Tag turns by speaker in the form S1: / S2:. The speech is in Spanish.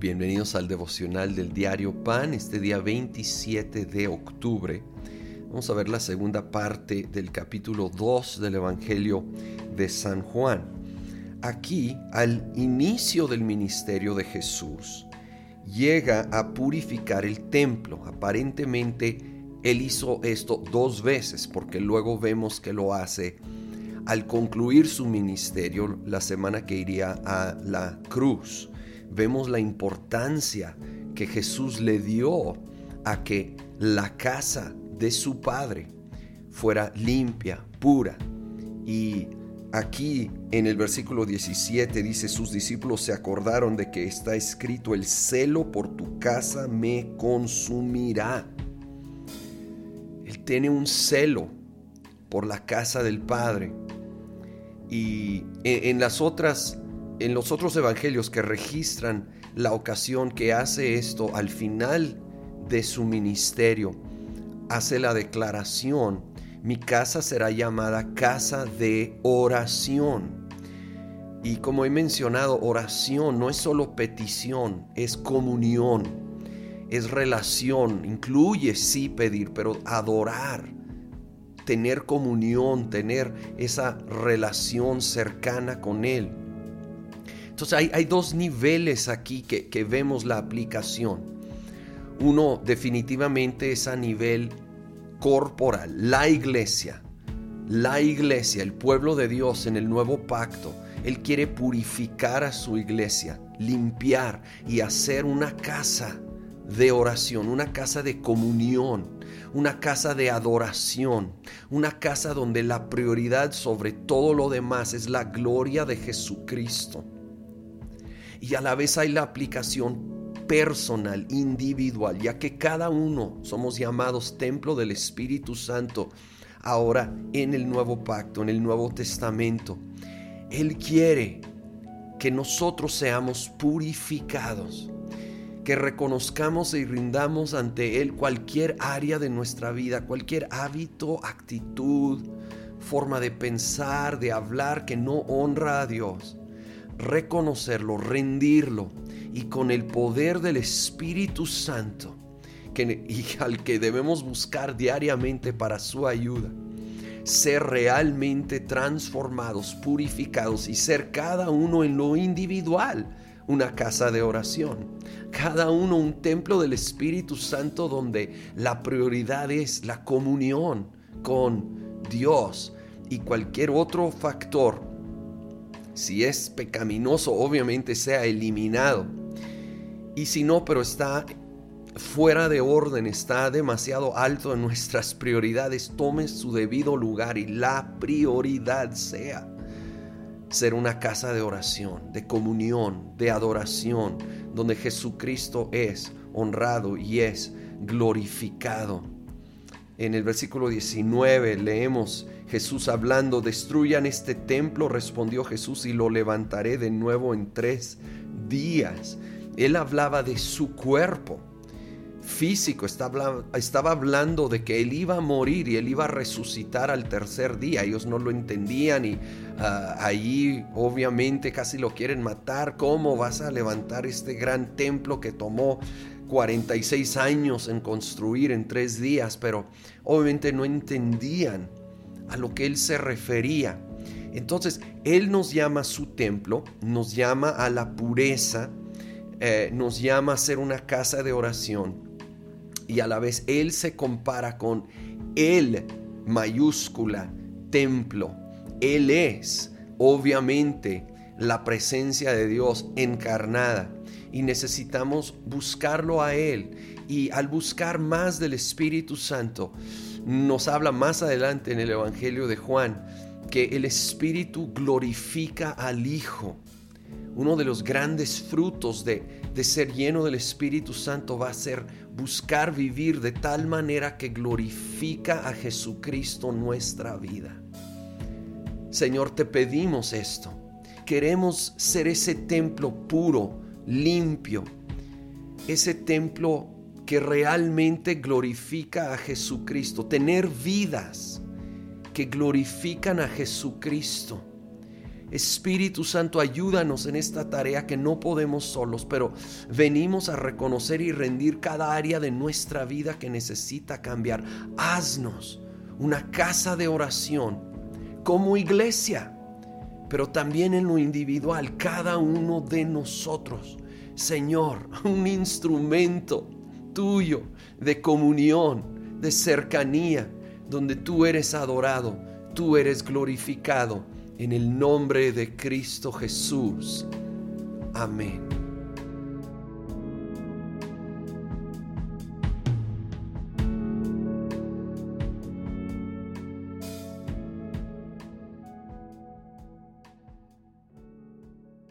S1: Bienvenidos al devocional del diario Pan, este día 27 de octubre. Vamos a ver la segunda parte del capítulo 2 del Evangelio de San Juan. Aquí, al inicio del ministerio de Jesús, llega a purificar el templo. Aparentemente, él hizo esto dos veces, porque luego vemos que lo hace al concluir su ministerio la semana que iría a la cruz vemos la importancia que Jesús le dio a que la casa de su Padre fuera limpia, pura. Y aquí en el versículo 17 dice, sus discípulos se acordaron de que está escrito, el celo por tu casa me consumirá. Él tiene un celo por la casa del Padre. Y en las otras en los otros evangelios que registran la ocasión que hace esto al final de su ministerio, hace la declaración, mi casa será llamada casa de oración. Y como he mencionado, oración no es solo petición, es comunión, es relación, incluye sí pedir, pero adorar, tener comunión, tener esa relación cercana con Él. Entonces hay, dos niveles aquí que vemos la aplicación. Uno definitivamente es a nivel corporal, la iglesia, la iglesia, el pueblo de Dios en el nuevo pacto. Él quiere purificar a su iglesia, limpiar y hacer una casa de oración, una casa de comunión, una casa de adoración, una casa donde la prioridad sobre todo lo demás es la gloria de Jesucristo y a la vez hay la aplicación personal, individual, ya que cada uno somos llamados templo del Espíritu Santo ahora en el nuevo pacto, en el Nuevo Testamento. Él quiere que nosotros seamos purificados, que reconozcamos y rindamos ante Él cualquier área de nuestra vida, cualquier hábito, actitud, forma de pensar, de hablar que no honra a Dios reconocerlo, rendirlo y con el poder del Espíritu Santo que, y al que debemos buscar diariamente para su ayuda, ser realmente transformados, purificados y ser cada uno en lo individual una casa de oración, cada uno un templo del Espíritu Santo donde la prioridad es la comunión con Dios y cualquier otro factor si es pecaminoso, obviamente sea eliminado. Y si no, pero está fuera de orden, está demasiado alto en nuestras prioridades, tome su debido lugar y la prioridad sea ser una casa de oración, de comunión, de adoración, donde Jesucristo es honrado y es glorificado. En el versículo 19 leemos Jesús hablando, destruyan este templo, respondió Jesús, y lo levantaré de nuevo en tres días. Él hablaba de su cuerpo físico, estaba hablando de que él iba a morir y él iba a resucitar al tercer día. Ellos no lo entendían y ah, allí obviamente casi lo quieren matar. ¿Cómo vas a levantar este gran templo que tomó 46 años en construir en tres días, pero obviamente no entendían a lo que él se refería. Entonces, él nos llama a su templo, nos llama a la pureza, eh, nos llama a ser una casa de oración y a la vez él se compara con el mayúscula templo. Él es, obviamente, la presencia de Dios encarnada y necesitamos buscarlo a Él. Y al buscar más del Espíritu Santo, nos habla más adelante en el Evangelio de Juan que el Espíritu glorifica al Hijo. Uno de los grandes frutos de, de ser lleno del Espíritu Santo va a ser buscar vivir de tal manera que glorifica a Jesucristo nuestra vida. Señor, te pedimos esto. Queremos ser ese templo puro, limpio, ese templo que realmente glorifica a Jesucristo, tener vidas que glorifican a Jesucristo. Espíritu Santo, ayúdanos en esta tarea que no podemos solos, pero venimos a reconocer y rendir cada área de nuestra vida que necesita cambiar. Haznos una casa de oración como iglesia, pero también en lo individual, cada uno de nosotros. Señor, un instrumento tuyo de comunión, de cercanía, donde tú eres adorado, tú eres glorificado en el nombre de Cristo Jesús. Amén.